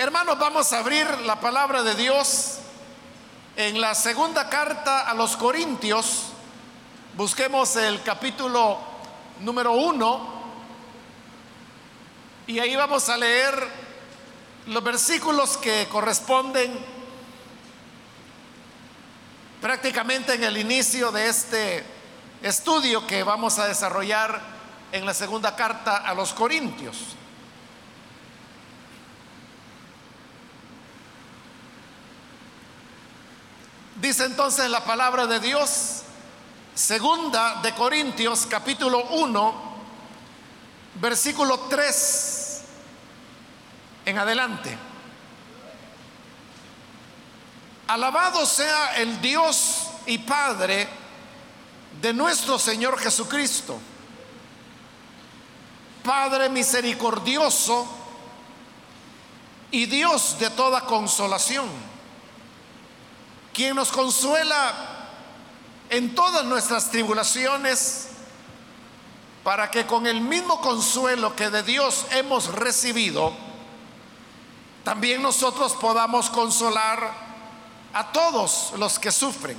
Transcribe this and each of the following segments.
Hermanos, vamos a abrir la palabra de Dios en la segunda carta a los Corintios. Busquemos el capítulo número uno y ahí vamos a leer los versículos que corresponden prácticamente en el inicio de este estudio que vamos a desarrollar en la segunda carta a los Corintios. Dice entonces la palabra de Dios, segunda de Corintios capítulo 1, versículo 3 en adelante. Alabado sea el Dios y Padre de nuestro Señor Jesucristo, Padre misericordioso y Dios de toda consolación, quien nos consuela en todas nuestras tribulaciones, para que con el mismo consuelo que de Dios hemos recibido, también nosotros podamos consolar a todos los que sufren.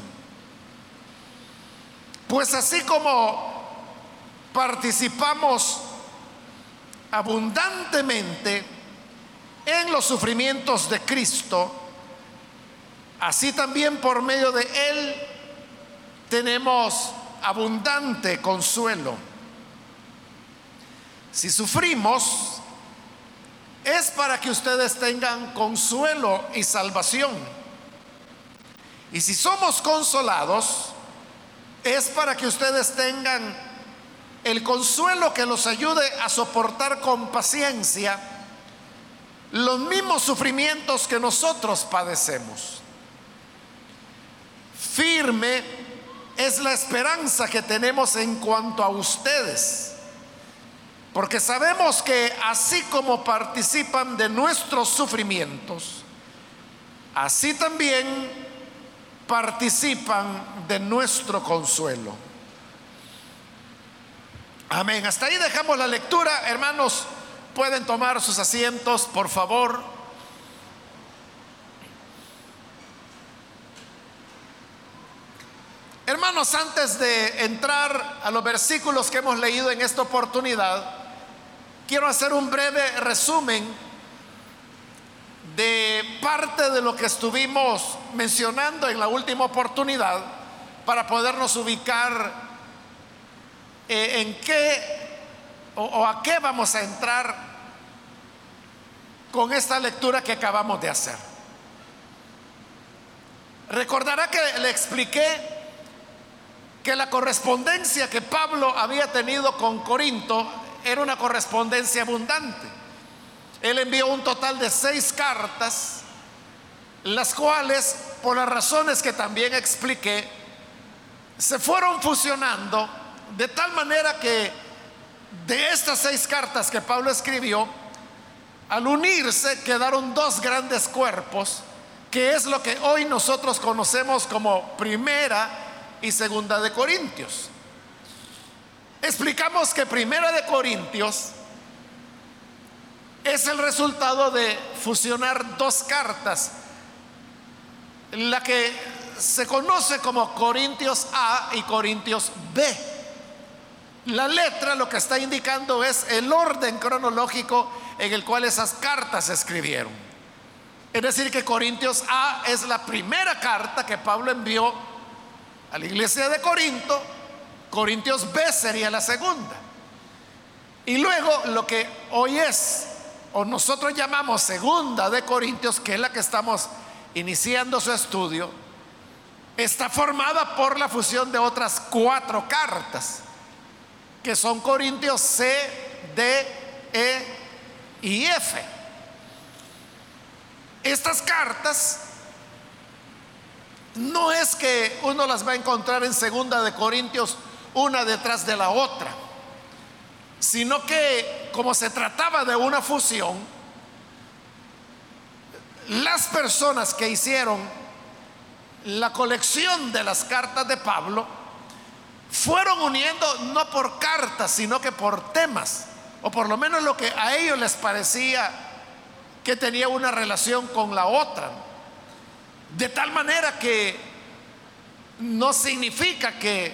Pues así como participamos abundantemente en los sufrimientos de Cristo, así también por medio de Él tenemos abundante consuelo. Si sufrimos, es para que ustedes tengan consuelo y salvación. Y si somos consolados, es para que ustedes tengan el consuelo que los ayude a soportar con paciencia los mismos sufrimientos que nosotros padecemos. Firme es la esperanza que tenemos en cuanto a ustedes porque sabemos que así como participan de nuestros sufrimientos, así también participan de nuestro consuelo. Amén. Hasta ahí dejamos la lectura. Hermanos, pueden tomar sus asientos, por favor. Hermanos, antes de entrar a los versículos que hemos leído en esta oportunidad, quiero hacer un breve resumen de parte de lo que estuvimos mencionando en la última oportunidad para podernos ubicar eh, en qué o, o a qué vamos a entrar con esta lectura que acabamos de hacer. Recordará que le expliqué que la correspondencia que Pablo había tenido con Corinto era una correspondencia abundante. Él envió un total de seis cartas, las cuales, por las razones que también expliqué, se fueron fusionando de tal manera que de estas seis cartas que Pablo escribió, al unirse quedaron dos grandes cuerpos, que es lo que hoy nosotros conocemos como primera y segunda de Corintios. Explicamos que Primera de Corintios es el resultado de fusionar dos cartas, la que se conoce como Corintios A y Corintios B. La letra lo que está indicando es el orden cronológico en el cual esas cartas se escribieron. Es decir, que Corintios A es la primera carta que Pablo envió a la iglesia de Corinto Corintios B sería la segunda. Y luego lo que hoy es, o nosotros llamamos segunda de Corintios, que es la que estamos iniciando su estudio, está formada por la fusión de otras cuatro cartas, que son Corintios C, D, E y F. Estas cartas no es que uno las va a encontrar en segunda de Corintios una detrás de la otra, sino que como se trataba de una fusión, las personas que hicieron la colección de las cartas de Pablo fueron uniendo no por cartas, sino que por temas, o por lo menos lo que a ellos les parecía que tenía una relación con la otra. De tal manera que no significa que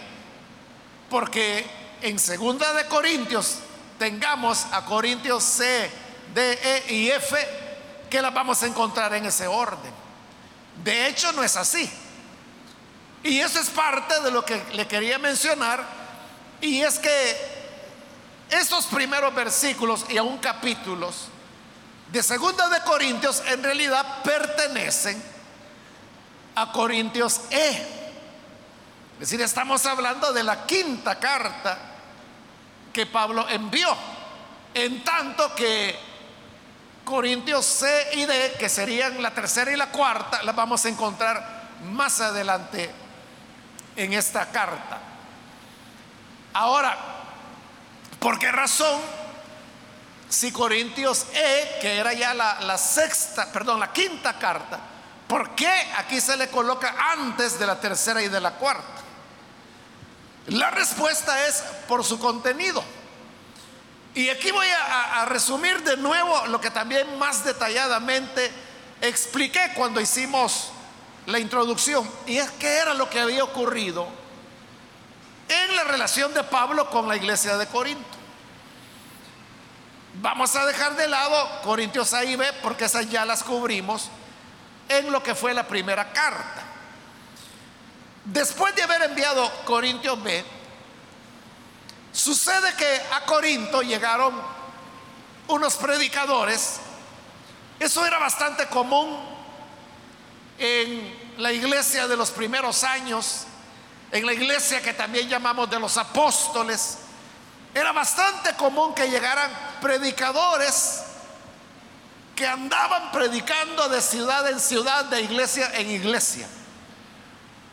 porque en segunda de Corintios tengamos a Corintios C, D, E y F, que las vamos a encontrar en ese orden. De hecho, no es así. Y eso es parte de lo que le quería mencionar. Y es que estos primeros versículos y aún capítulos de segunda de Corintios en realidad pertenecen a Corintios E. Es decir, estamos hablando de la quinta carta que Pablo envió. En tanto que Corintios C y D, que serían la tercera y la cuarta, las vamos a encontrar más adelante en esta carta. Ahora, ¿por qué razón? Si Corintios E, que era ya la, la sexta, perdón, la quinta carta, ¿por qué aquí se le coloca antes de la tercera y de la cuarta? La respuesta es por su contenido. Y aquí voy a, resumir de nuevo lo que también más detalladamente expliqué cuando hicimos la introducción. Y es que era lo que había ocurrido en la relación de Pablo con la iglesia de Corinto. Vamos a dejar de lado Corintios A y B porque esas ya las cubrimos en lo que fue la primera carta. Después de haber enviado Corintios B, sucede que a Corinto llegaron unos predicadores. Eso era bastante común en la iglesia de los primeros años, en la iglesia que también llamamos de los apóstoles. Era bastante común que llegaran predicadores que andaban predicando de ciudad en ciudad, de iglesia en iglesia.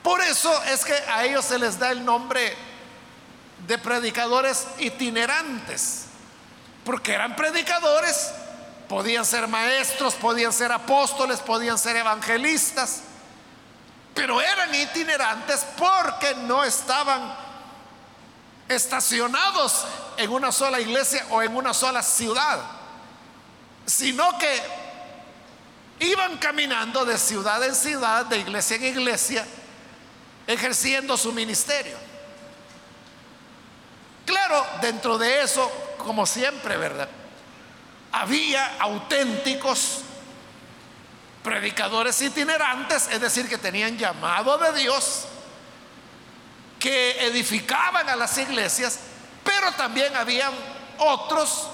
Por eso es que a ellos se les da el nombre de predicadores itinerantes, porque eran predicadores, podían ser maestros, podían ser apóstoles, podían ser evangelistas, pero eran itinerantes porque no estaban estacionados en una sola iglesia o en una sola ciudad, sino que iban caminando de ciudad en ciudad, de iglesia en iglesia, ejerciendo su ministerio. Claro, dentro de eso, como siempre, ¿verdad? Había auténticos predicadores itinerantes, es decir, que tenían llamado de Dios, que edificaban a las iglesias, pero también habían otros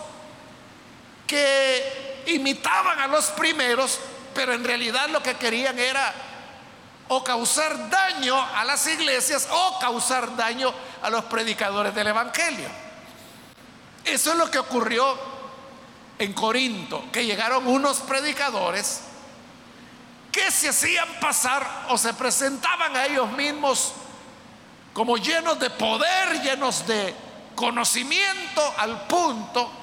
que imitaban a los primeros, pero en realidad lo que querían era o causar daño a las iglesias o causar daño a los predicadores del Evangelio. Eso es lo que ocurrió en Corinto, que llegaron unos predicadores que se hacían pasar o se presentaban a ellos mismos como llenos de poder, llenos de conocimiento al punto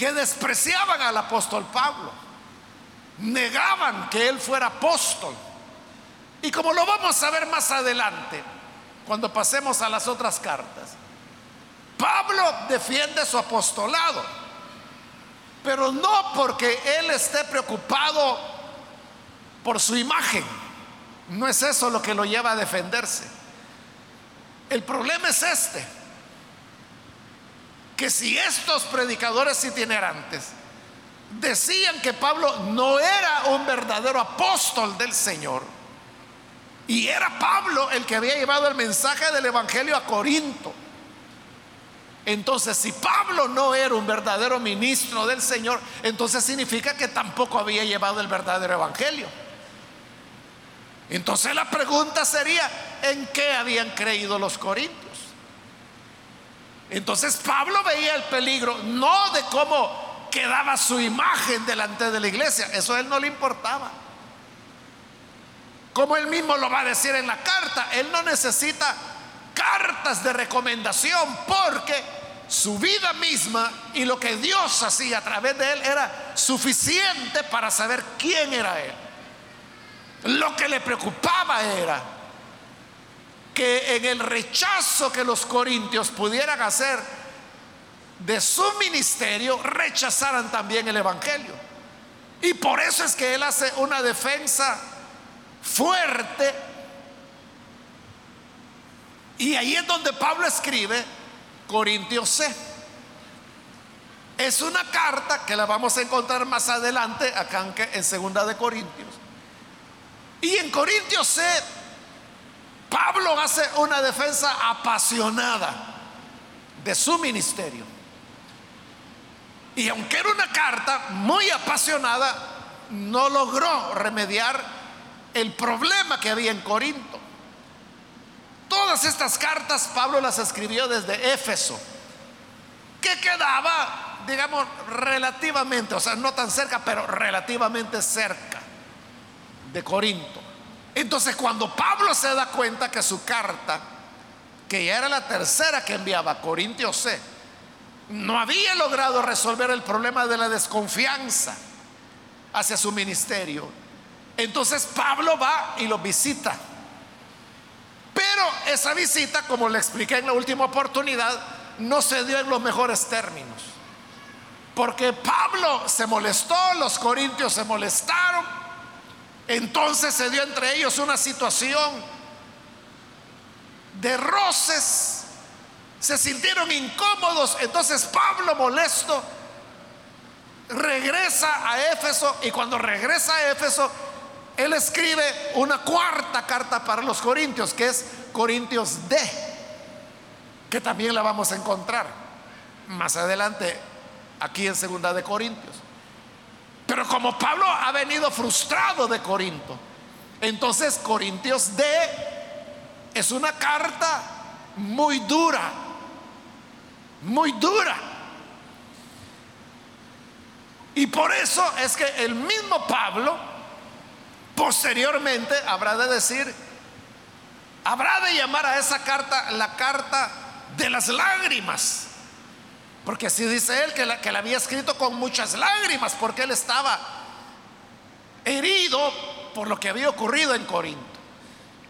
que despreciaban al apóstol Pablo, negaban que él fuera apóstol y como lo vamos a ver más adelante, cuando pasemos a las otras cartas, Pablo defiende su apostolado, pero no porque él esté preocupado por su imagen. No es eso lo que lo lleva a defenderse. El problema es este, que si estos predicadores itinerantes decían que Pablo no era un verdadero apóstol del Señor, y era Pablo el que había llevado el mensaje del Evangelio a Corinto. Entonces, si Pablo no era un verdadero ministro del Señor, entonces significa que tampoco había llevado el verdadero Evangelio. Entonces la pregunta sería, ¿en qué habían creído los corintios? Entonces Pablo veía el peligro, no de cómo quedaba su imagen delante de la iglesia, eso a él no le importaba. Como él mismo lo va a decir en la carta, él no necesita cartas de recomendación porque su vida misma y lo que Dios hacía a través de él era suficiente para saber quién era él. Lo que le preocupaba era que en el rechazo que los corintios pudieran hacer de su ministerio rechazaran también el Evangelio. Y por eso es que él hace una defensa fuerte. Y ahí es donde Pablo escribe Corintios C. Es una carta que la vamos a encontrar más adelante acá en Segunda de Corintios. Y en Corintios C, Pablo hace una defensa apasionada de su ministerio. Y aunque era una carta muy apasionada, no logró remediar el problema que había en Corinto. Todas estas cartas Pablo las escribió desde Éfeso, que quedaba, digamos, relativamente, o sea, no tan cerca, pero relativamente cerca de Corinto. Entonces cuando Pablo se da cuenta que su carta, que ya era la tercera que enviaba a Corintios C, no había logrado resolver el problema de la desconfianza hacia su ministerio. Entonces Pablo va y lo visita. Pero esa visita, como le expliqué en la última oportunidad, no se dio en los mejores términos. Porque Pablo se molestó, los corintios se molestaron. Entonces se dio entre ellos una situación de roces se sintieron incómodos. Entonces Pablo, molesto, regresa a Éfeso y cuando regresa a Éfeso, él escribe una cuarta carta para los Corintios, que es Corintios D, que también la vamos a encontrar más adelante aquí en Segunda de Corintios. Pero como Pablo ha venido frustrado de Corinto, entonces Corintios D es una carta muy dura muy dura. Y por eso es que el mismo Pablo posteriormente habrá de decir, habrá de llamar a esa carta la carta de las lágrimas. Porque así dice él que la, que la había escrito con muchas lágrimas, porque él estaba herido por lo que había ocurrido en Corinto.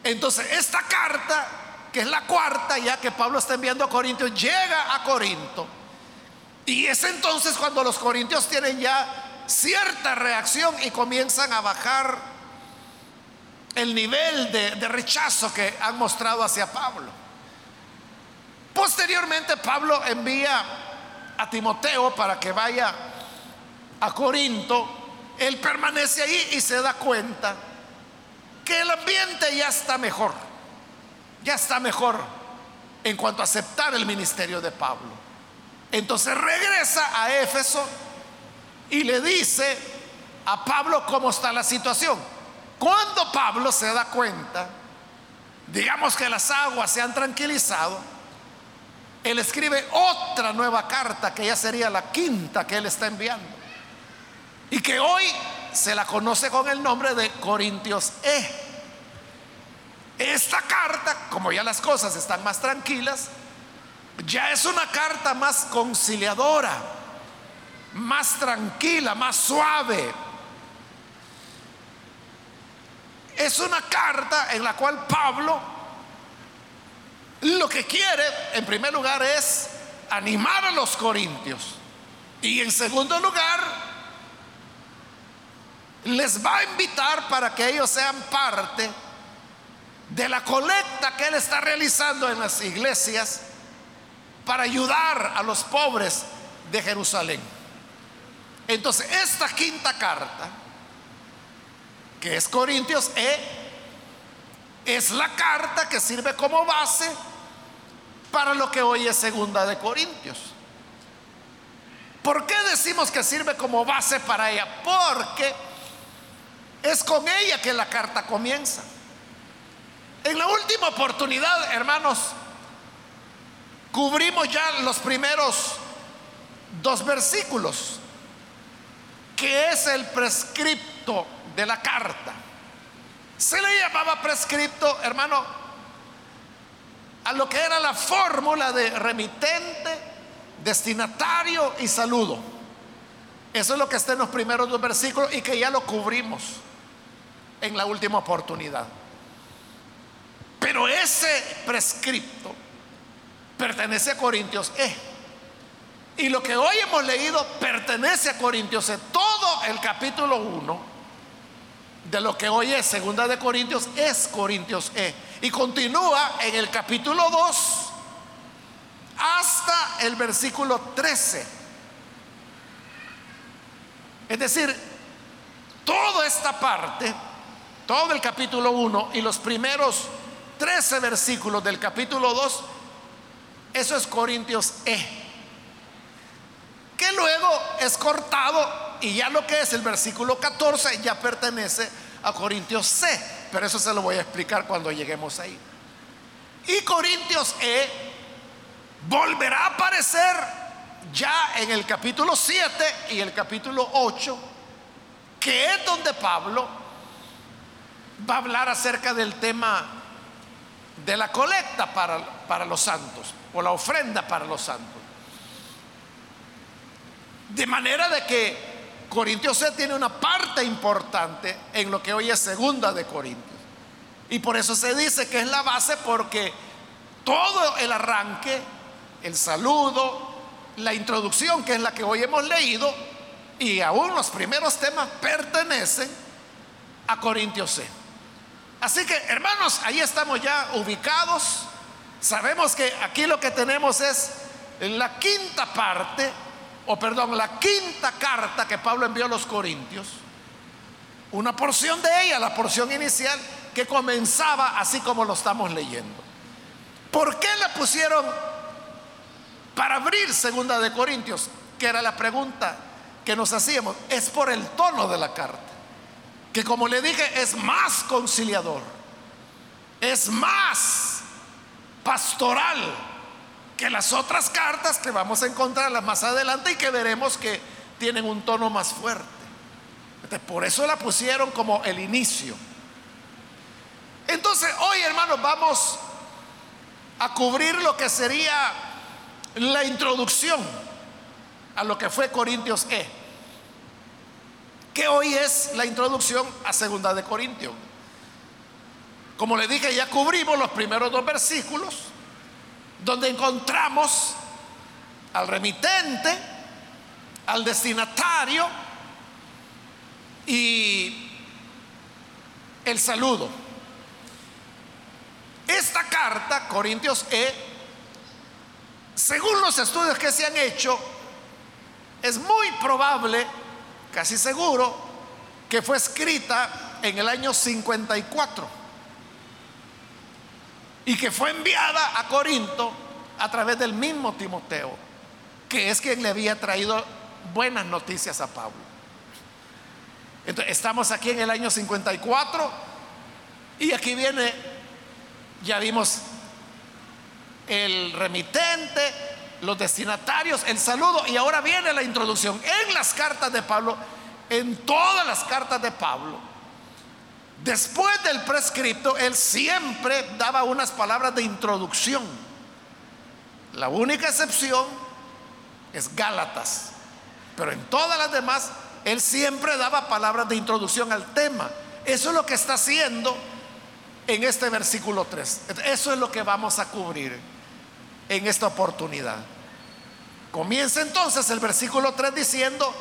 Entonces, esta carta que es la cuarta ya que Pablo está enviando a Corintios, llega a Corinto. Y es entonces cuando los corintios tienen ya cierta reacción y comienzan a bajar el nivel de, de rechazo que han mostrado hacia Pablo. Posteriormente Pablo envía a Timoteo para que vaya a Corinto. Él permanece ahí y se da cuenta que el ambiente ya está mejor ya está mejor en cuanto a aceptar el ministerio de Pablo. Entonces regresa a Éfeso y le dice a Pablo cómo está la situación. Cuando Pablo se da cuenta, digamos que las aguas se han tranquilizado, él escribe otra nueva carta que ya sería la quinta que él está enviando. Y que hoy se la conoce con el nombre de Corintios E. Esta carta, como ya las cosas están más tranquilas, ya es una carta más conciliadora, más tranquila, más suave. Es una carta en la cual Pablo lo que quiere, en primer lugar, es animar a los corintios. Y en segundo lugar, les va a invitar para que ellos sean parte de la colecta que él está realizando en las iglesias para ayudar a los pobres de Jerusalén. Entonces, esta quinta carta, que es Corintios E, es la carta que sirve como base para lo que hoy es segunda de Corintios. ¿Por qué decimos que sirve como base para ella? Porque es con ella que la carta comienza. En la última oportunidad, hermanos, cubrimos ya los primeros dos versículos, que es el prescripto de la carta. Se le llamaba prescripto, hermano, a lo que era la fórmula de remitente, destinatario y saludo. Eso es lo que está en los primeros dos versículos y que ya lo cubrimos en la última oportunidad. Pero ese prescripto pertenece a Corintios E. Y lo que hoy hemos leído pertenece a Corintios. E. Todo el capítulo 1 de lo que hoy es Segunda de Corintios es Corintios E. Y continúa en el capítulo 2 hasta el versículo 13. Es decir, toda esta parte, todo el capítulo 1 y los primeros 13 versículos del capítulo 2, eso es Corintios E. Que luego es cortado y ya lo que es el versículo 14 ya pertenece a Corintios C. Pero eso se lo voy a explicar cuando lleguemos ahí. Y Corintios E volverá a aparecer ya en el capítulo 7 y el capítulo 8, que es donde Pablo va a hablar acerca del tema de la colecta para, para los santos o la ofrenda para los santos. De manera de que Corintios C tiene una parte importante en lo que hoy es segunda de Corintios. Y por eso se dice que es la base porque todo el arranque, el saludo, la introducción, que es la que hoy hemos leído, y aún los primeros temas pertenecen a Corintios C. Así que, hermanos, ahí estamos ya ubicados. Sabemos que aquí lo que tenemos es la quinta parte o perdón, la quinta carta que Pablo envió a los Corintios, una porción de ella, la porción inicial, que comenzaba así como lo estamos leyendo. ¿Por qué la pusieron para abrir segunda de Corintios? Que era la pregunta que nos hacíamos. Es por el tono de la carta, que como le dije es más conciliador, es más pastoral que las otras cartas que vamos a encontrarlas más adelante y que veremos que tienen un tono más fuerte. por eso la pusieron como el inicio. Entonces, hoy hermanos vamos a cubrir lo que sería la introducción a lo que fue Corintios E, que hoy es la introducción a Segunda de Corintios. Como le dije, ya cubrimos los primeros dos versículos donde encontramos al remitente, al destinatario y el saludo. Esta carta, Corintios E, según los estudios que se han hecho, es muy probable, casi seguro, que fue escrita en el año 54 y que fue enviada a Corinto a través del mismo Timoteo, que es quien le había traído buenas noticias a Pablo. Entonces, estamos aquí en el año 54 y aquí viene, ya vimos el remitente, los destinatarios, el saludo y ahora viene la introducción. En las cartas de Pablo, en todas las cartas de Pablo, Después del prescripto, él siempre daba unas palabras de introducción. La única excepción es Gálatas. Pero en todas las demás, él siempre daba palabras de introducción al tema. Eso es lo que está haciendo en este versículo 3. Eso es lo que vamos a cubrir en esta oportunidad. Comienza entonces el versículo 3 diciendo,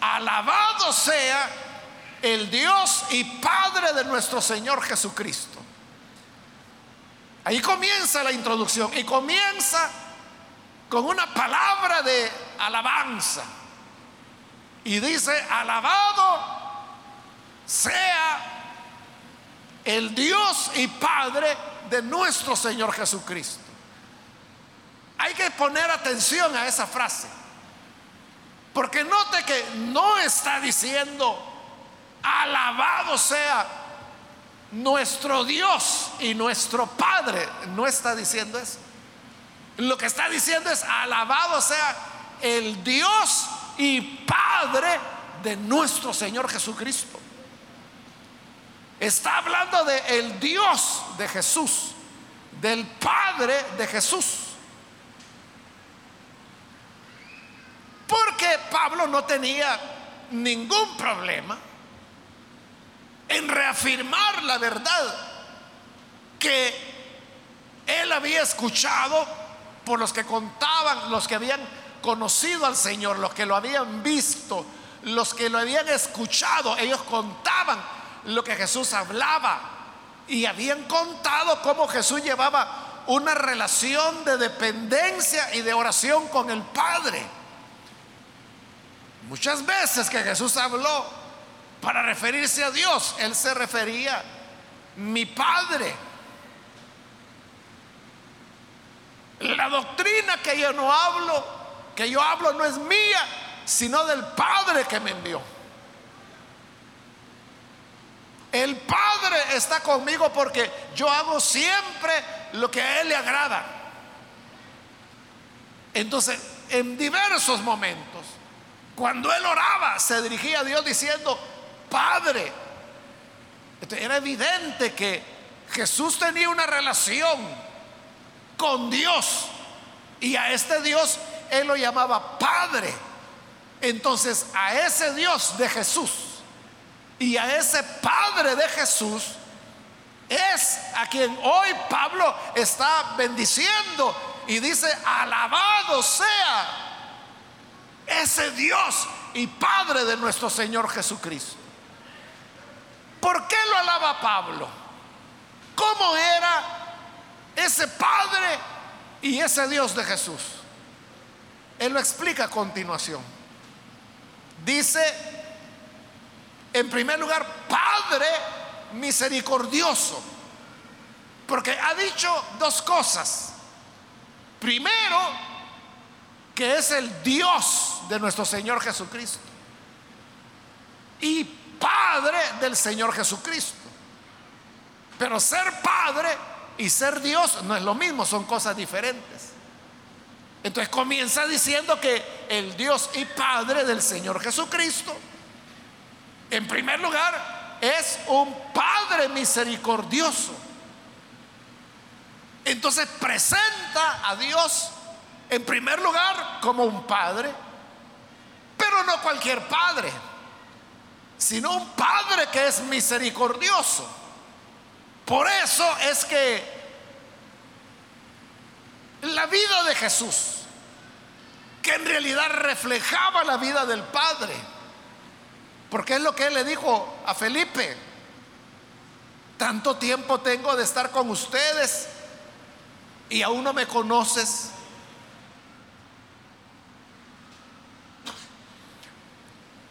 alabado sea el Dios y Padre de nuestro Señor Jesucristo. Ahí comienza la introducción y comienza con una palabra de alabanza. Y dice, alabado sea el Dios y Padre de nuestro Señor Jesucristo. Hay que poner atención a esa frase. Porque note que no está diciendo Alabado sea nuestro Dios y nuestro Padre. No está diciendo eso. Lo que está diciendo es, alabado sea el Dios y Padre de nuestro Señor Jesucristo. Está hablando de el Dios de Jesús, del Padre de Jesús. Porque Pablo no tenía ningún problema en reafirmar la verdad que él había escuchado por los que contaban, los que habían conocido al Señor, los que lo habían visto, los que lo habían escuchado, ellos contaban lo que Jesús hablaba y habían contado cómo Jesús llevaba una relación de dependencia y de oración con el Padre. Muchas veces que Jesús habló para referirse a Dios, Él se refería, mi Padre. La doctrina que yo no hablo, que yo hablo no es mía, sino del Padre que me envió. El Padre está conmigo porque yo hago siempre lo que a Él le agrada. Entonces, en diversos momentos, cuando Él oraba, se dirigía a Dios diciendo, Padre. era evidente que Jesús tenía una relación con Dios y a este Dios Él lo llamaba Padre. Entonces, a ese Dios de Jesús y a ese Padre de Jesús es a quien hoy Pablo está bendiciendo y dice, alabado sea ese Dios y Padre de nuestro Señor Jesucristo. ¿Por qué lo alaba Pablo? ¿Cómo era ese Padre y ese Dios de Jesús? Él lo explica a continuación. Dice, en primer lugar, Padre misericordioso. Porque ha dicho dos cosas. Primero, que es el Dios de nuestro Señor Jesucristo. Y Padre del Señor Jesucristo. Pero ser Padre y ser Dios no es lo mismo, son cosas diferentes. Entonces comienza diciendo que el Dios y Padre del Señor Jesucristo, en primer lugar, es un Padre misericordioso. Entonces presenta a Dios en primer lugar como un Padre, pero no cualquier Padre sino un Padre que es misericordioso. Por eso es que la vida de Jesús, que en realidad reflejaba la vida del Padre, porque es lo que él le dijo a Felipe, tanto tiempo tengo de estar con ustedes y aún no me conoces.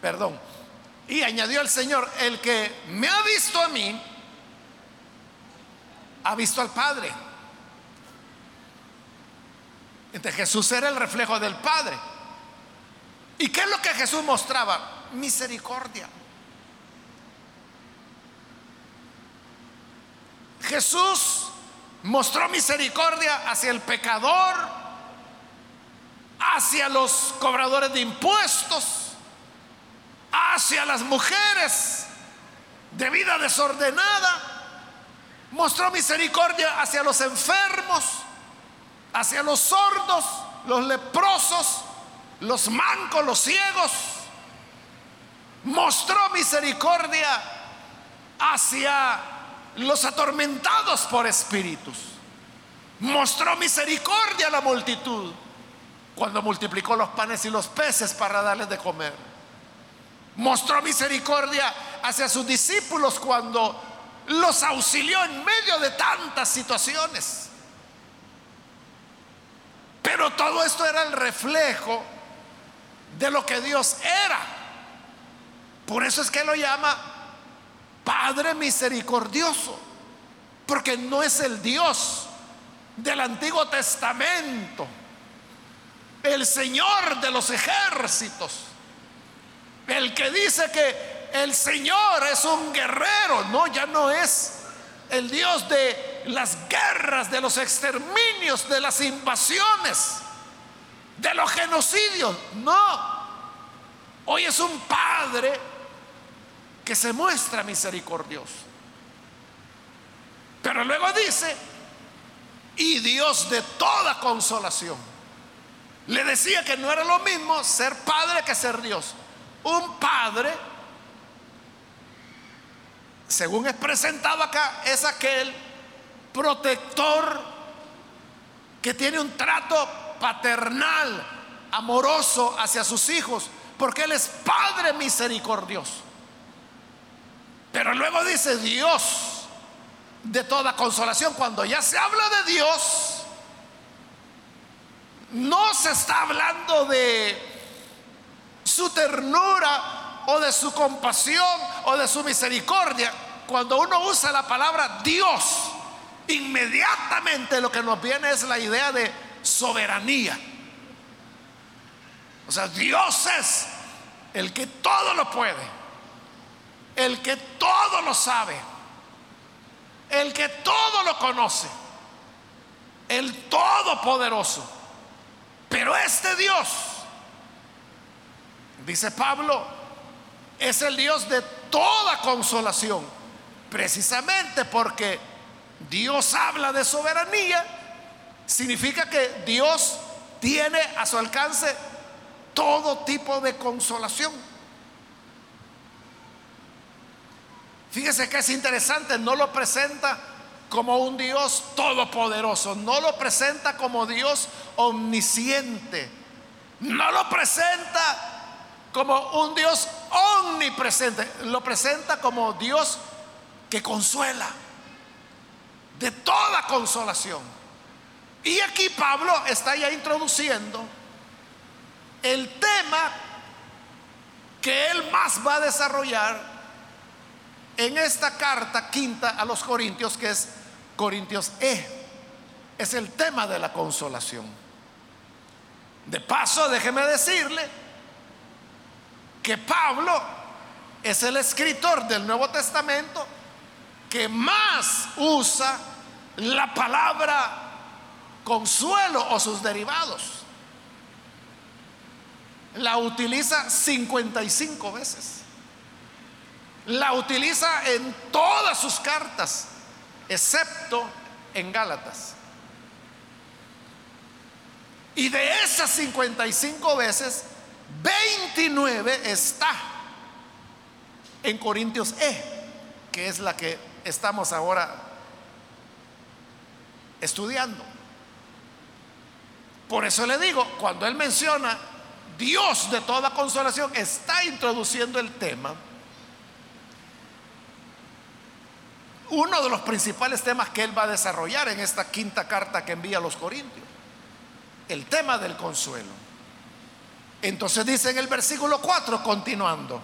Perdón, y añadió el Señor, el que me ha visto a mí, ha visto al Padre. Entonces Jesús era el reflejo del Padre. ¿Y qué es lo que Jesús mostraba? Misericordia. Jesús mostró misericordia hacia el pecador, hacia los cobradores de impuestos, hacia las mujeres de vida desordenada. Mostró misericordia hacia los enfermos, hacia los sordos, los leprosos, los mancos, los ciegos. Mostró misericordia hacia los atormentados por espíritus. Mostró misericordia a la multitud cuando multiplicó los panes y los peces para darles de comer mostró misericordia hacia sus discípulos cuando los auxilió en medio de tantas situaciones. Pero todo esto era el reflejo de lo que Dios era. Por eso es que lo llama Padre misericordioso, porque no es el Dios del Antiguo Testamento, el Señor de los ejércitos el que dice que el Señor es un guerrero, no, ya no es el Dios de las guerras, de los exterminios, de las invasiones, de los genocidios. No, hoy es un Padre que se muestra misericordioso. Pero luego dice, y Dios de toda consolación. Le decía que no era lo mismo ser padre que ser Dios. Un padre, según es presentado acá, es aquel protector que tiene un trato paternal, amoroso hacia sus hijos, porque Él es Padre misericordioso. Pero luego dice Dios de toda consolación. Cuando ya se habla de Dios, no se está hablando de su ternura o de su compasión o de su misericordia. Cuando uno usa la palabra Dios, inmediatamente lo que nos viene es la idea de soberanía. O sea, Dios es el que todo lo puede, el que todo lo sabe, el que todo lo conoce, el todopoderoso. Pero este Dios, dice Pablo, es el Dios de toda consolación, precisamente porque Dios habla de soberanía, significa que Dios tiene a su alcance todo tipo de consolación. Fíjese que es interesante, no lo presenta como un Dios todopoderoso, no lo presenta como Dios omnisciente, no lo presenta como un Dios omnipresente, lo presenta como Dios que consuela, de toda consolación. Y aquí Pablo está ya introduciendo el tema que él más va a desarrollar en esta carta quinta a los Corintios, que es Corintios E. Es el tema de la consolación. De paso, déjeme decirle que Pablo es el escritor del Nuevo Testamento que más usa la palabra consuelo o sus derivados. La utiliza 55 veces. La utiliza en todas sus cartas excepto en Gálatas. Y de esas 55 veces, 29 está en Corintios E, que es la que estamos ahora estudiando. Por eso le digo, cuando él menciona Dios de toda consolación, está introduciendo el tema uno de los principales temas que él va a desarrollar en esta quinta carta que envía a los Corintios, el tema del consuelo. Entonces dice en el versículo 4, continuando,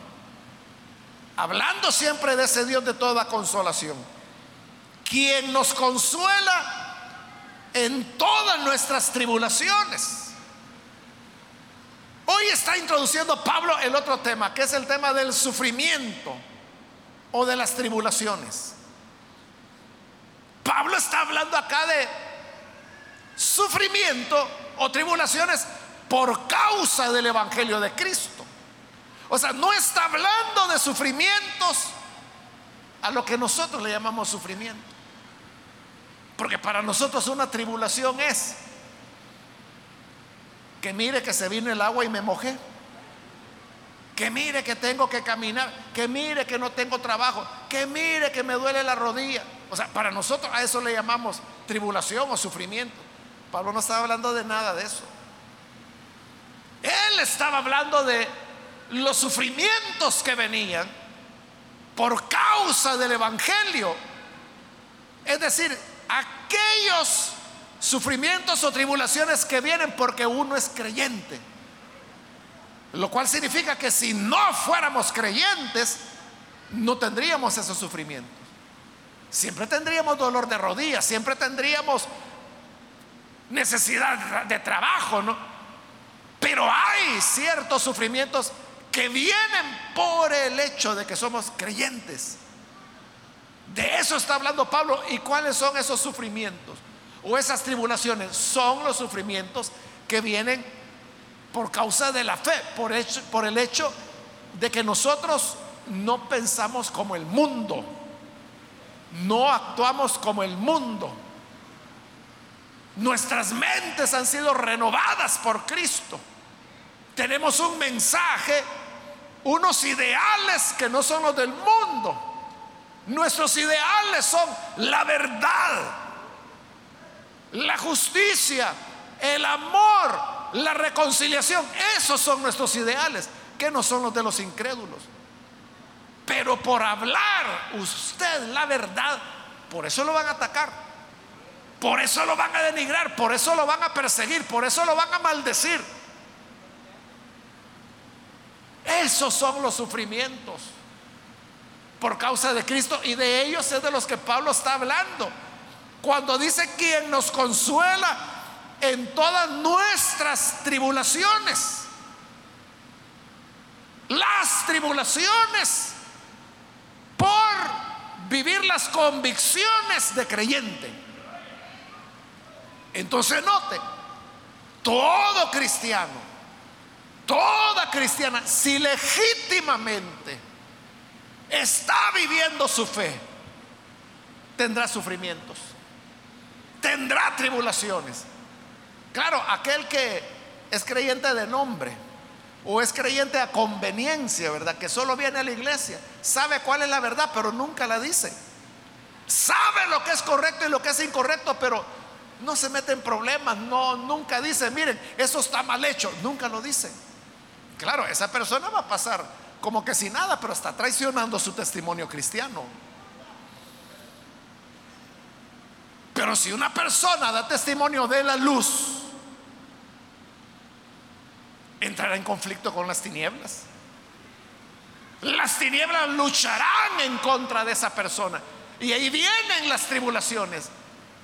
hablando siempre de ese Dios de toda consolación, quien nos consuela en todas nuestras tribulaciones. Hoy está introduciendo Pablo el otro tema, que es el tema del sufrimiento o de las tribulaciones. Pablo está hablando acá de sufrimiento o tribulaciones por causa del Evangelio de Cristo. O sea, no está hablando de sufrimientos a lo que nosotros le llamamos sufrimiento. Porque para nosotros una tribulación es que mire que se vino el agua y me mojé. Que mire que tengo que caminar. Que mire que no tengo trabajo. Que mire que me duele la rodilla. O sea, para nosotros a eso le llamamos tribulación o sufrimiento. Pablo no estaba hablando de nada de eso. Él estaba hablando de los sufrimientos que venían por causa del Evangelio. Es decir, aquellos sufrimientos o tribulaciones que vienen porque uno es creyente. Lo cual significa que si no fuéramos creyentes, no tendríamos esos sufrimientos. Siempre tendríamos dolor de rodillas, siempre tendríamos necesidad de trabajo, ¿no? Pero hay ciertos sufrimientos que vienen por el hecho de que somos creyentes. De eso está hablando Pablo. ¿Y cuáles son esos sufrimientos? O esas tribulaciones son los sufrimientos que vienen por causa de la fe, por, el hecho de que nosotros no pensamos como el mundo no actuamos como el mundo. Nuestras mentes han sido renovadas por Cristo. Tenemos un mensaje, unos ideales que no son los del mundo. Nuestros ideales son la verdad, la justicia, el amor, la reconciliación. Esos son nuestros ideales, que no son los de los incrédulos. Pero por hablar usted la verdad, por eso lo van a atacar. Por eso lo van a denigrar, por eso lo van a perseguir, por eso lo van a maldecir. Esos son los sufrimientos por causa de Cristo y de ellos es de los que Pablo está hablando. Cuando dice quien nos consuela en todas nuestras tribulaciones. Las tribulaciones por vivir las convicciones de creyente. Entonces note, todo cristiano, toda cristiana, si legítimamente está viviendo su fe, tendrá sufrimientos, tendrá tribulaciones. Claro, aquel que es creyente de nombre o es creyente a conveniencia, ¿verdad? Que solo viene a la iglesia, sabe cuál es la verdad, pero nunca la dice. Sabe lo que es correcto y lo que es incorrecto, pero no se mete en problemas, no nunca dice, miren, eso está mal hecho, nunca lo dice. Claro, esa persona va a pasar como que sin nada, pero está traicionando su testimonio cristiano. Pero si una persona da testimonio de la luz, entrará en conflicto con las tinieblas. Las tinieblas lucharán en contra de esa persona. Y ahí vienen las tribulaciones.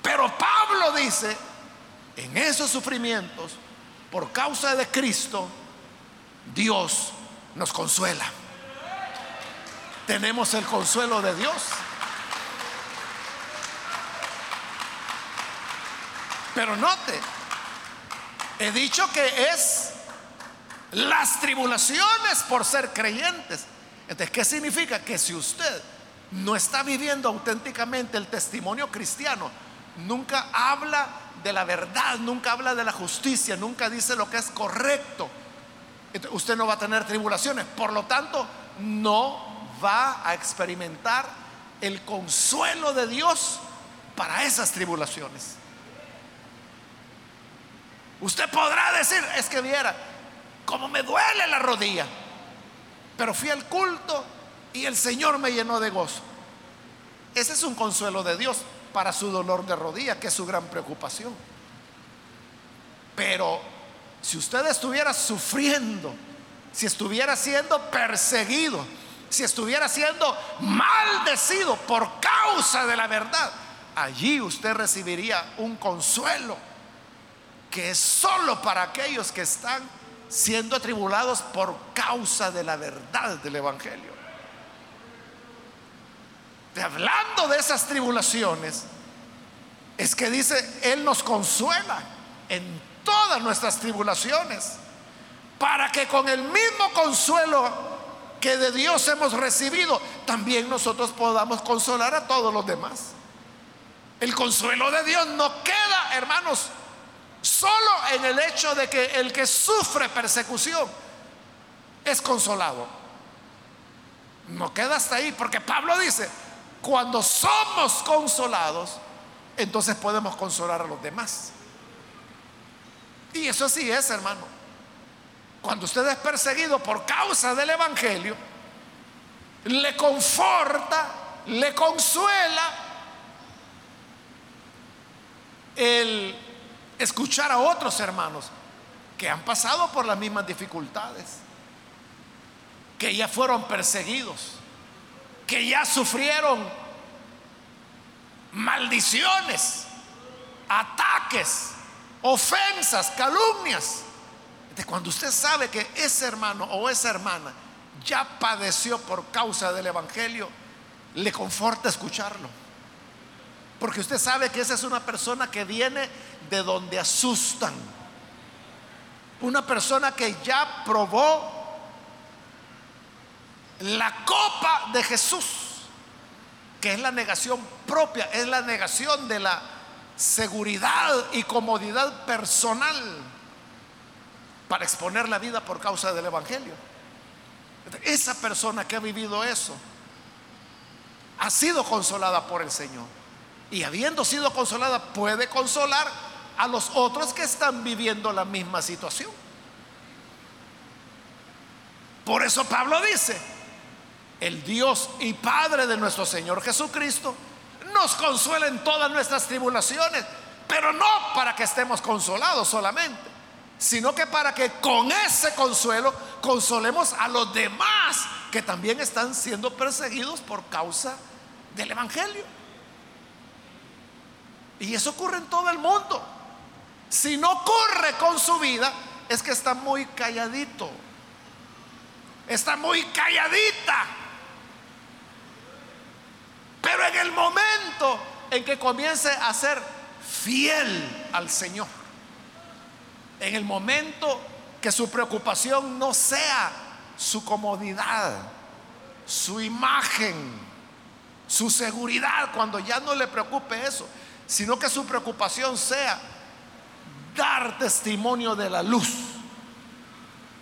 Pero Pablo dice, en esos sufrimientos, por causa de Cristo, Dios nos consuela. Tenemos el consuelo de Dios. Pero note, he dicho que es las tribulaciones por ser creyentes. Entonces, ¿qué significa? Que si usted no está viviendo auténticamente el testimonio cristiano, nunca habla de la verdad, nunca habla de la justicia, nunca dice lo que es correcto, usted no va a tener tribulaciones. Por lo tanto, no va a experimentar el consuelo de Dios para esas tribulaciones. Usted podrá decir, es que viera, como me duele la rodilla, pero fui al culto y el Señor me llenó de gozo. Ese es un consuelo de Dios para su dolor de rodilla, que es su gran preocupación. Pero si usted estuviera sufriendo, si estuviera siendo perseguido, si estuviera siendo maldecido por causa de la verdad, allí usted recibiría un consuelo que es solo para aquellos que están siendo atribulados por causa de la verdad del Evangelio. hablando de esas tribulaciones, es que dice, Él nos consuela en todas nuestras tribulaciones, para que con el mismo consuelo que de Dios hemos recibido, también nosotros podamos consolar a todos los demás. El consuelo de Dios no queda, hermanos, solo en el hecho de que el que sufre persecución es consolado. No queda hasta ahí, porque Pablo dice, cuando somos consolados, entonces podemos consolar a los demás. Y eso sí es, hermano. Cuando usted es perseguido por causa del Evangelio, le conforta, le consuela el escuchar a otros hermanos que han pasado por las mismas dificultades, que ya fueron perseguidos, que ya sufrieron maldiciones, ataques, ofensas, calumnias. Cuando usted sabe que ese hermano o esa hermana ya padeció por causa del Evangelio, le conforta escucharlo. Porque usted sabe que esa es una persona que viene de donde asustan. Una persona que ya probó la copa de Jesús, que es la negación propia, es la negación de la seguridad y comodidad personal para exponer la vida por causa del Evangelio. Esa persona que ha vivido eso ha sido consolada por el Señor. Y habiendo sido consolada, puede consolar a los otros que están viviendo la misma situación. Por eso Pablo dice, el Dios y Padre de nuestro Señor Jesucristo nos consuela en todas nuestras tribulaciones, pero no para que estemos consolados solamente, sino que para que con ese consuelo consolemos a los demás que también están siendo perseguidos por causa del Evangelio. Y eso ocurre en todo el mundo. Si no ocurre con su vida, es que está muy calladito. Está muy calladita. Pero en el momento en que comience a ser fiel al Señor, en el momento que su preocupación no sea su comodidad, su imagen, su seguridad, cuando ya no le preocupe eso, sino que su preocupación sea dar testimonio de la luz.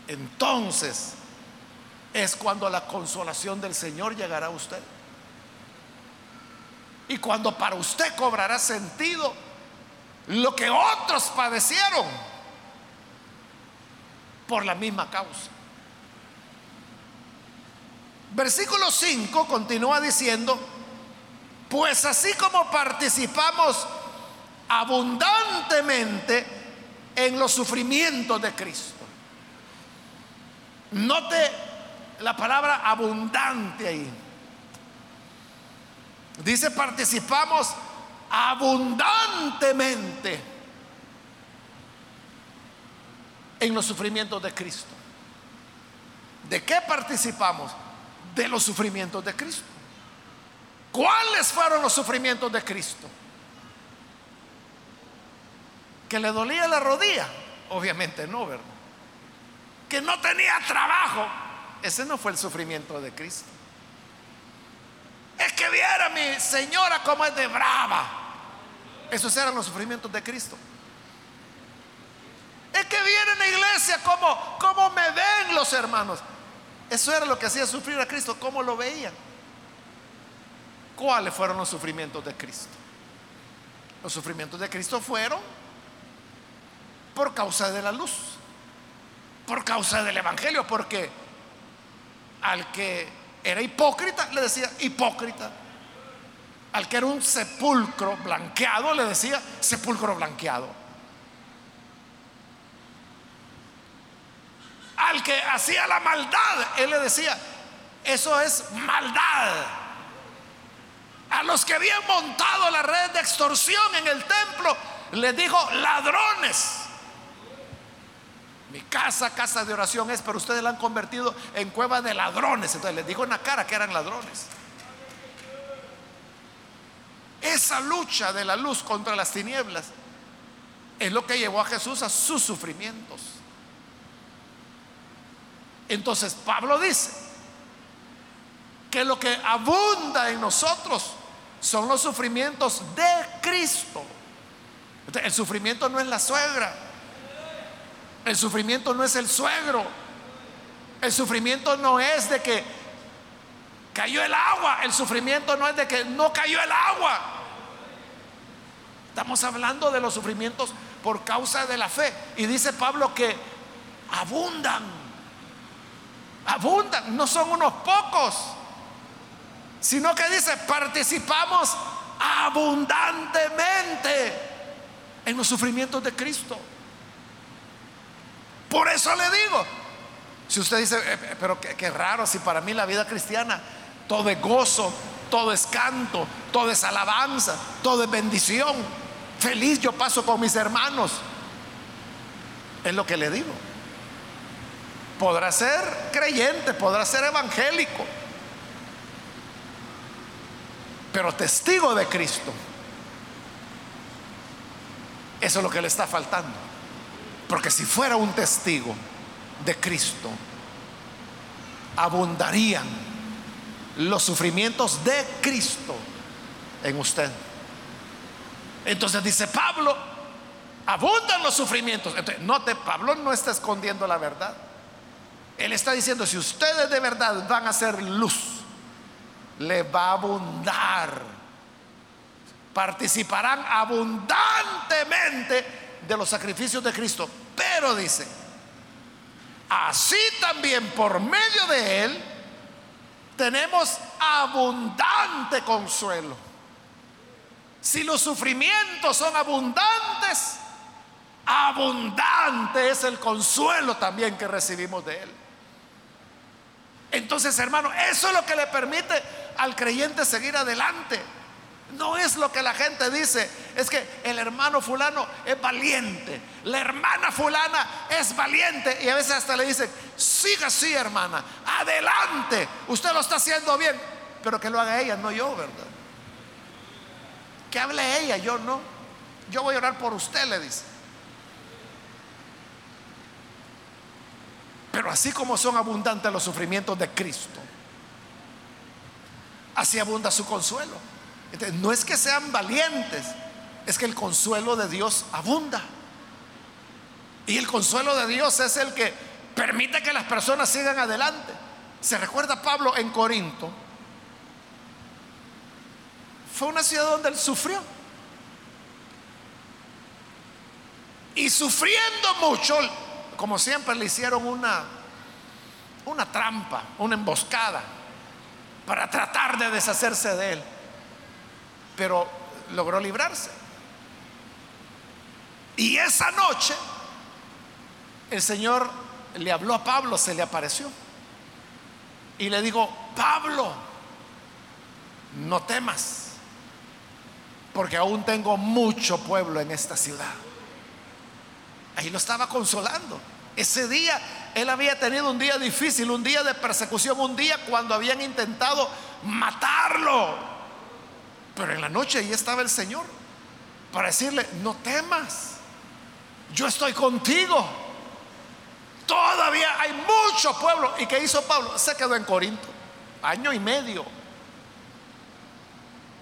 Entonces es cuando la consolación del Señor llegará a usted. Y cuando para usted cobrará sentido lo que otros padecieron por la misma causa. Versículo 5 continúa diciendo, pues así como participamos abundantemente en los sufrimientos de Cristo. Note la palabra abundante ahí. Dice participamos abundantemente en los sufrimientos de Cristo. ¿De qué participamos? de los sufrimientos de Cristo. ¿Cuáles fueron los sufrimientos de Cristo? Que le dolía la rodilla, obviamente no, ¿verdad? Que no tenía trabajo, ese no fue el sufrimiento de Cristo. Es que viera mi señora como es de brava. Esos eran los sufrimientos de Cristo. Es que viene en la iglesia como, como me ven los hermanos. Eso era lo que hacía sufrir a Cristo. ¿Cómo lo veían? ¿Cuáles fueron los sufrimientos de Cristo? Los sufrimientos de Cristo fueron por causa de la luz, por causa del Evangelio, porque al que era hipócrita le decía hipócrita, al que era un sepulcro blanqueado le decía sepulcro blanqueado. al que hacía la maldad, él le decía, eso es maldad. A los que habían montado la red de extorsión en el templo, les dijo, ladrones. Mi casa, casa de oración es, pero ustedes la han convertido en cueva de ladrones. Entonces les dijo en la cara que eran ladrones. Esa lucha de la luz contra las tinieblas es lo que llevó a Jesús a sus sufrimientos. Entonces Pablo dice que lo que abunda en nosotros son los sufrimientos de Cristo. El sufrimiento no es la suegra. El sufrimiento no es el suegro. El sufrimiento no es de que cayó el agua. El sufrimiento no es de que no cayó el agua. Estamos hablando de los sufrimientos por causa de la fe. Y dice Pablo que abundan abundan, no son unos pocos, sino que dice, participamos abundantemente en los sufrimientos de Cristo. Por eso le digo, si usted dice, eh, eh, pero qué, raro, si para mí la vida cristiana todo es gozo, todo es canto, todo es alabanza, todo es bendición, feliz yo paso con mis hermanos, es lo que le digo. Podrá ser creyente, podrá ser evangélico, pero testigo de Cristo. Eso es lo que le está faltando. Porque si fuera un testigo de Cristo, abundarían los sufrimientos de Cristo en usted. Entonces dice Pablo, abundan los sufrimientos. Entonces, note, Pablo no está escondiendo la verdad. Él está diciendo, si ustedes de verdad van a ser luz, le va a abundar. Participarán abundantemente de los sacrificios de Cristo. Pero dice, así también por medio de Él tenemos abundante consuelo. Si los sufrimientos son abundantes, abundante es el consuelo también que recibimos de Él. Entonces, hermano, eso es lo que le permite al creyente seguir adelante. No es lo que la gente dice, es que el hermano fulano es valiente, la hermana fulana es valiente y a veces hasta le dicen, siga así hermana, adelante, usted lo está haciendo bien, pero que lo haga ella, no yo, ¿verdad? Que hable ella, yo no. Yo voy a orar por usted, le dice. Pero así como son abundantes los sufrimientos de Cristo, así abunda su consuelo. No es que sean valientes, es que el consuelo de Dios abunda. Y el consuelo de Dios es el que permite que las personas sigan adelante. Se recuerda Pablo en Corinto. Fue una ciudad donde él sufrió. Y sufriendo mucho, como siempre, le hicieron una, una trampa, una emboscada, para tratar de deshacerse de él. Pero logró librarse. Y esa noche el Señor le habló a Pablo, se le apareció. Y le dijo, Pablo, no temas, porque aún tengo mucho pueblo en esta ciudad. Ahí lo estaba consolando. Ese día él había tenido un día difícil, un día de persecución, un día cuando habían intentado matarlo. Pero en la noche ahí estaba el Señor para decirle, no temas, yo estoy contigo. Todavía hay mucho pueblo. ¿Y qué hizo Pablo? Se quedó en Corinto, año y medio.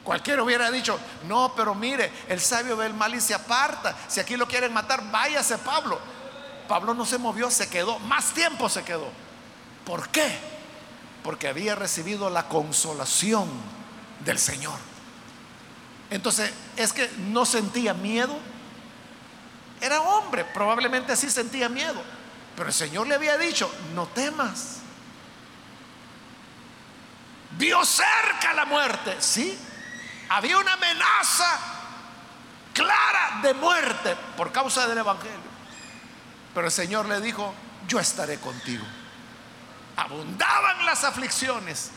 Cualquiera hubiera dicho, no, pero mire, el sabio ve el mal y se aparta. Si aquí lo quieren matar, váyase Pablo. Pablo no se movió, se quedó, más tiempo se quedó. ¿Por qué? Porque había recibido la consolación del Señor. Entonces, es que no sentía miedo. Era hombre, probablemente sí sentía miedo. Pero el Señor le había dicho, no temas. Vio cerca la muerte, sí, había una amenaza clara de muerte por causa del Evangelio. Pero el Señor le dijo, yo estaré contigo. Abundaban las aflicciones,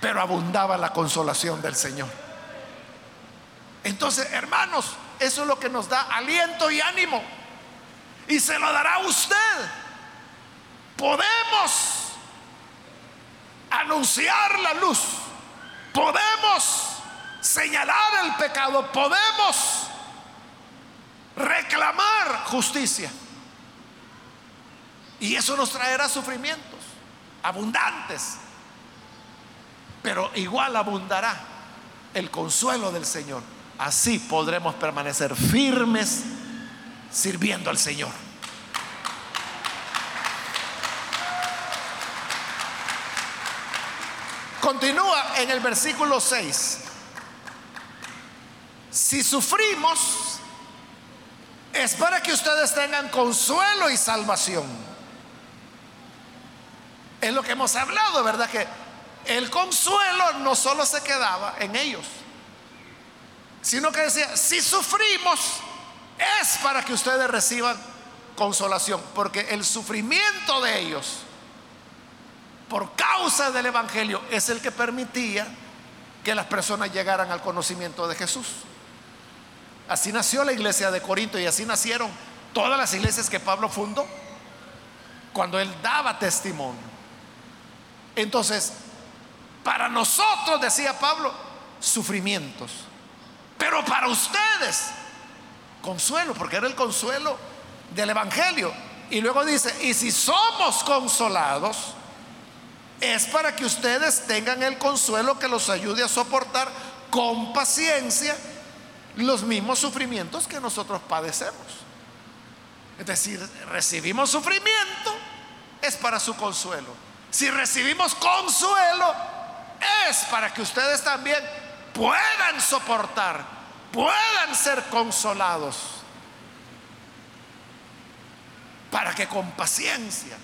pero abundaba la consolación del Señor. Entonces, hermanos, eso es lo que nos da aliento y ánimo. Y se lo dará usted. Podemos anunciar la luz. Podemos señalar el pecado, podemos reclamar justicia. Y eso nos traerá sufrimientos abundantes. Pero igual abundará el consuelo del Señor. Así podremos permanecer firmes sirviendo al Señor. Continúa en el versículo 6. Si sufrimos, es para que ustedes tengan consuelo y salvación. Es lo que hemos hablado, ¿verdad? Que el consuelo no solo se quedaba en ellos, sino que decía, si sufrimos, es para que ustedes reciban consolación, porque el sufrimiento de ellos por causa del Evangelio es el que permitía que las personas llegaran al conocimiento de Jesús. Así nació la iglesia de Corinto y así nacieron todas las iglesias que Pablo fundó cuando él daba testimonio. Entonces, para nosotros, decía Pablo, sufrimientos, pero para ustedes, consuelo, porque era el consuelo del Evangelio. Y luego dice, y si somos consolados, es para que ustedes tengan el consuelo que los ayude a soportar con paciencia los mismos sufrimientos que nosotros padecemos. Es decir, recibimos sufrimiento, es para su consuelo. Si recibimos consuelo, es para que ustedes también puedan soportar, puedan ser consolados para que con paciencia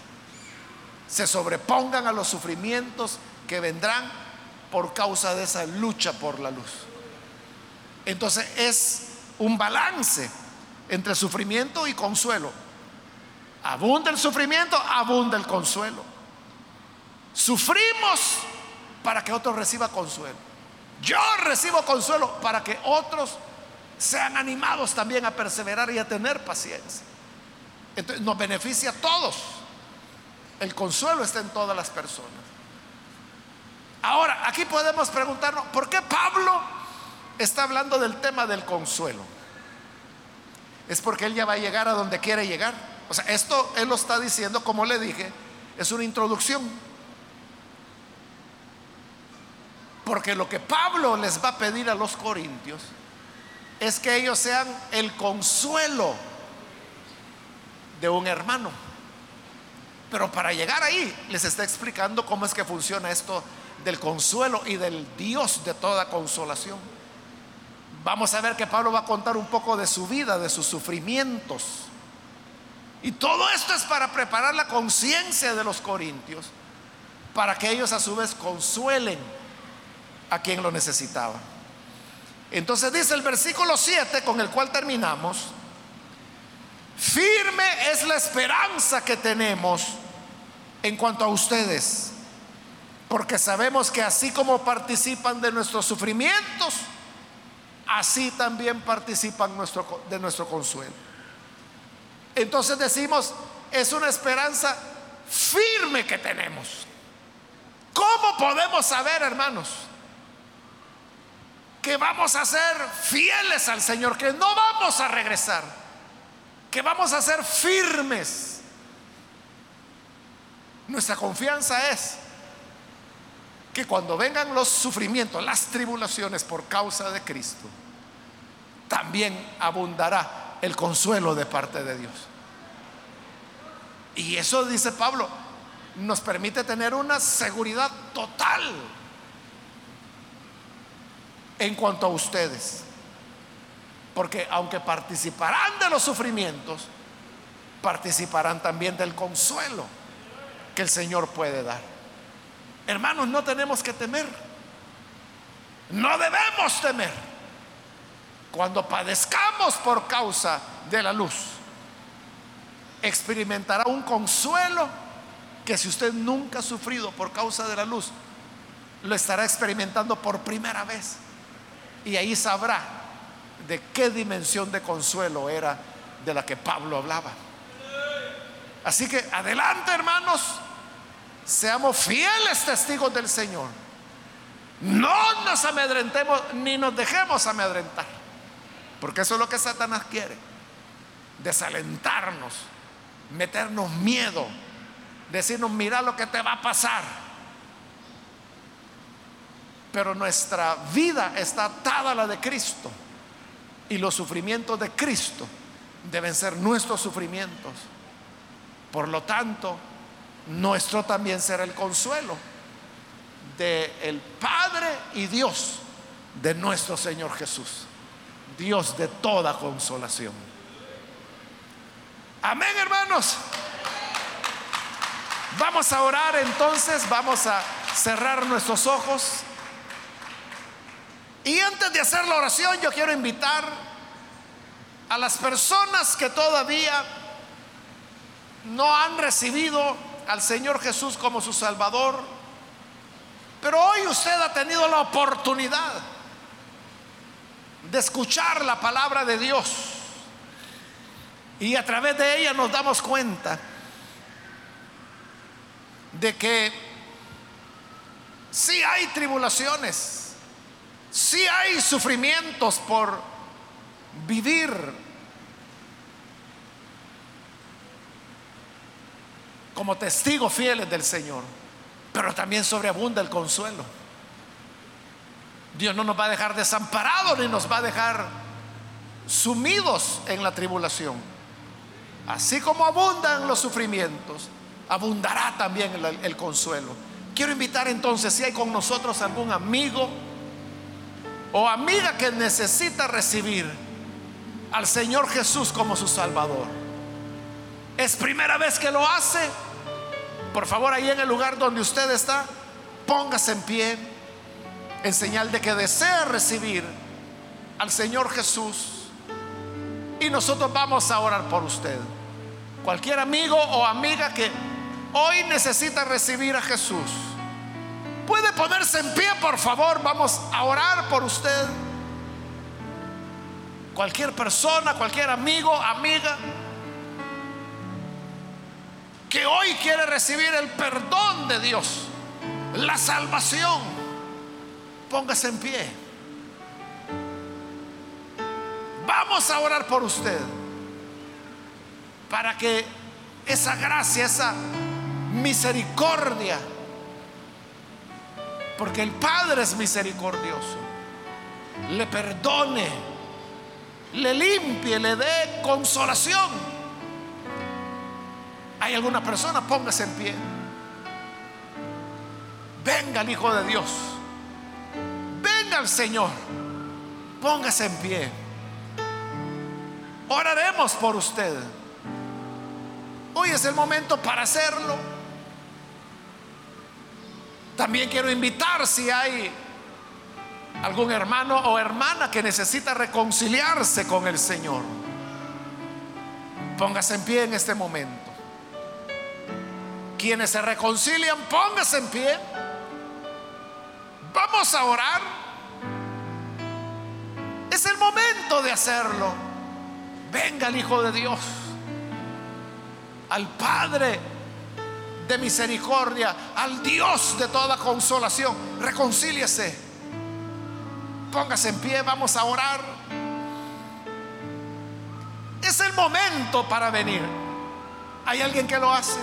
se sobrepongan a los sufrimientos que vendrán por causa de esa lucha por la luz. Entonces es un balance entre sufrimiento y consuelo. Abunda el sufrimiento, abunda el consuelo. Sufrimos para que otros reciba consuelo. Yo recibo consuelo para que otros sean animados también a perseverar y a tener paciencia. Entonces nos beneficia a todos. El consuelo está en todas las personas. Ahora, aquí podemos preguntarnos, ¿por qué Pablo está hablando del tema del consuelo? Es porque él ya va a llegar a donde quiere llegar. O sea, esto él lo está diciendo, como le dije, es una introducción. Porque lo que Pablo les va a pedir a los corintios es que ellos sean el consuelo de un hermano. Pero para llegar ahí les está explicando cómo es que funciona esto del consuelo y del Dios de toda consolación. Vamos a ver que Pablo va a contar un poco de su vida, de sus sufrimientos. Y todo esto es para preparar la conciencia de los corintios, para que ellos a su vez consuelen a quien lo necesitaba. Entonces dice el versículo 7 con el cual terminamos, firme es la esperanza que tenemos en cuanto a ustedes, porque sabemos que así como participan de nuestros sufrimientos, así también participan de nuestro consuelo. Entonces decimos, es una esperanza firme que tenemos. ¿Cómo podemos saber, hermanos, que vamos a ser fieles al Señor, que no vamos a regresar, que vamos a ser firmes? Nuestra confianza es que cuando vengan los sufrimientos, las tribulaciones por causa de Cristo, también abundará el consuelo de parte de Dios. Y eso, dice Pablo, nos permite tener una seguridad total en cuanto a ustedes. Porque aunque participarán de los sufrimientos, participarán también del consuelo que el Señor puede dar. Hermanos, no tenemos que temer. No debemos temer. Cuando padezcamos por causa de la luz, experimentará un consuelo que si usted nunca ha sufrido por causa de la luz, lo estará experimentando por primera vez. Y ahí sabrá de qué dimensión de consuelo era de la que Pablo hablaba. Así que adelante hermanos, seamos fieles testigos del Señor. No nos amedrentemos ni nos dejemos amedrentar. Porque eso es lo que Satanás quiere. Desalentarnos, meternos miedo, decirnos, mira lo que te va a pasar. Pero nuestra vida está atada a la de Cristo. Y los sufrimientos de Cristo deben ser nuestros sufrimientos. Por lo tanto, nuestro también será el consuelo de el Padre y Dios de nuestro Señor Jesús. Dios de toda consolación. Amén, hermanos. Vamos a orar entonces, vamos a cerrar nuestros ojos. Y antes de hacer la oración, yo quiero invitar a las personas que todavía no han recibido al Señor Jesús como su Salvador, pero hoy usted ha tenido la oportunidad de escuchar la palabra de Dios. Y a través de ella nos damos cuenta de que si hay tribulaciones, si hay sufrimientos por vivir como testigos fieles del Señor, pero también sobreabunda el consuelo. Dios no nos va a dejar desamparados ni nos va a dejar sumidos en la tribulación. Así como abundan los sufrimientos, abundará también el, el, consuelo. Quiero invitar entonces si hay con nosotros algún amigo o amiga que necesita recibir al Señor Jesús como su Salvador es primera vez que lo hace, por favor ahí en el lugar donde usted está, póngase en pie en señal de que desea recibir al Señor Jesús. Y nosotros vamos a orar por usted. Cualquier amigo o amiga que hoy necesita recibir a Jesús, puede ponerse en pie, por favor. Vamos a orar por usted. Cualquier persona, cualquier amigo, amiga que hoy quiere recibir el perdón de Dios, la salvación, póngase en pie. Vamos a orar por usted para que esa gracia, esa misericordia, porque el Padre es misericordioso, le perdone, le limpie, le dé consolación ¿Hay alguna persona? Póngase en pie. Venga el Hijo de Dios. Venga el Señor. Póngase en pie. Oraremos por usted. Hoy es el momento para hacerlo. También quiero invitar si hay algún hermano o hermana que necesita reconciliarse con el Señor. Póngase en pie en este momento. Quienes se reconcilian, póngase en pie. Vamos a orar. Es el momento de hacerlo. Venga el Hijo de Dios, al Padre de misericordia, al Dios de toda consolación. Reconcíliese. Póngase en pie, vamos a orar. Es el momento para venir. ¿Hay alguien que lo hace?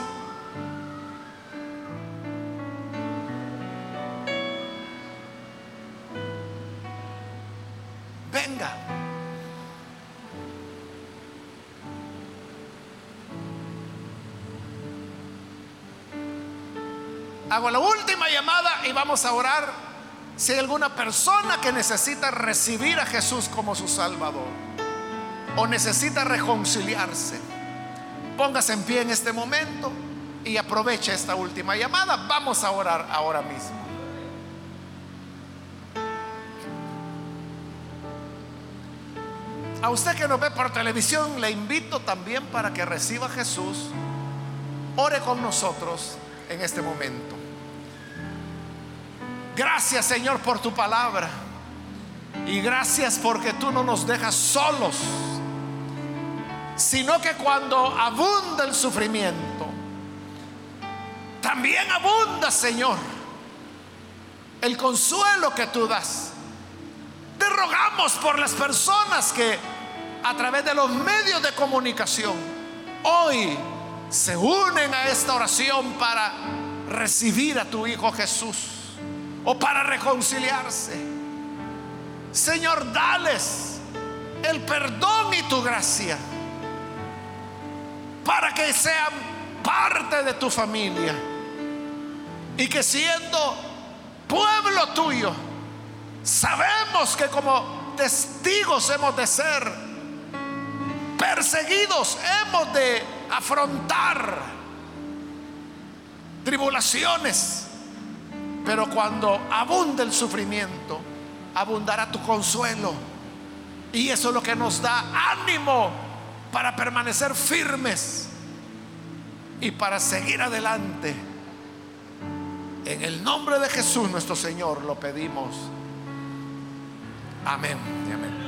Hago la última llamada y vamos a orar si hay alguna persona que necesita recibir a Jesús como su Salvador o necesita reconciliarse. Póngase en pie en este momento y aproveche esta última llamada. Vamos a orar ahora mismo. A usted que nos ve por televisión, le invito también para que reciba a Jesús. Ore con nosotros en este momento. Gracias Señor por tu palabra. Y gracias porque tú no nos dejas solos, sino que cuando abunda el sufrimiento, también abunda, Señor, el consuelo que tú das. Te rogamos por las personas que a través de los medios de comunicación hoy se unen a esta oración para recibir a tu Hijo Jesús o para reconciliarse. Señor, dales el perdón y tu gracia para que sean parte de tu familia y que siendo pueblo tuyo, sabemos que como testigos hemos de ser perseguidos, hemos de afrontar tribulaciones pero cuando abunde el sufrimiento, abundará tu consuelo. Y eso es lo que nos da ánimo para permanecer firmes y para seguir adelante. En el nombre de Jesús nuestro Señor lo pedimos. Amén amén.